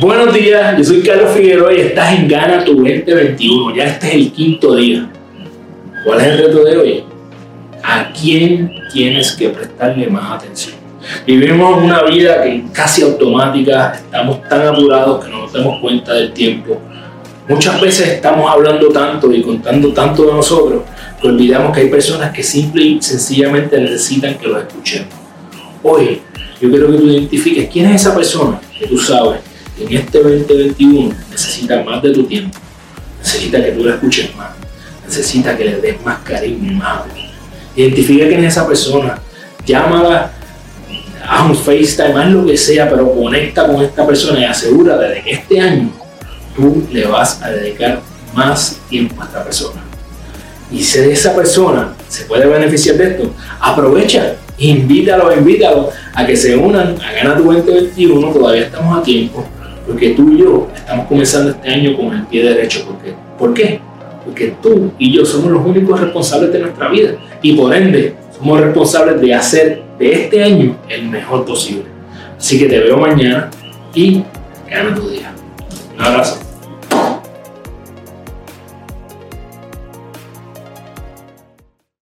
Buenos días, yo soy Carlos Figueroa y estás en Gana tu 2021. Ya este es el quinto día. ¿Cuál es el reto de hoy? ¿A quién tienes que prestarle más atención? Vivimos una vida que casi automática, estamos tan apurados que no nos damos cuenta del tiempo. Muchas veces estamos hablando tanto y contando tanto de nosotros que olvidamos que hay personas que simple y sencillamente necesitan que los escuchemos. Hoy yo quiero que tú identifiques quién es esa persona que tú sabes en este 2021 necesita más de tu tiempo, necesita que tú la escuches más, necesita que le des más cariño y más amor. Identifica quién es esa persona, llámala, haz un FaceTime, haz lo que sea, pero conecta con esta persona y asegúrate de que este año tú le vas a dedicar más tiempo a esta persona. Y si esa persona se puede beneficiar de esto, aprovecha, invítalo, invítalo a que se unan a Gana tu 2021, todavía estamos a tiempo porque tú y yo estamos comenzando este año con el pie derecho. ¿Por qué? Porque tú y yo somos los únicos responsables de nuestra vida y por ende somos responsables de hacer de este año el mejor posible. Así que te veo mañana y gana tu día. Un abrazo.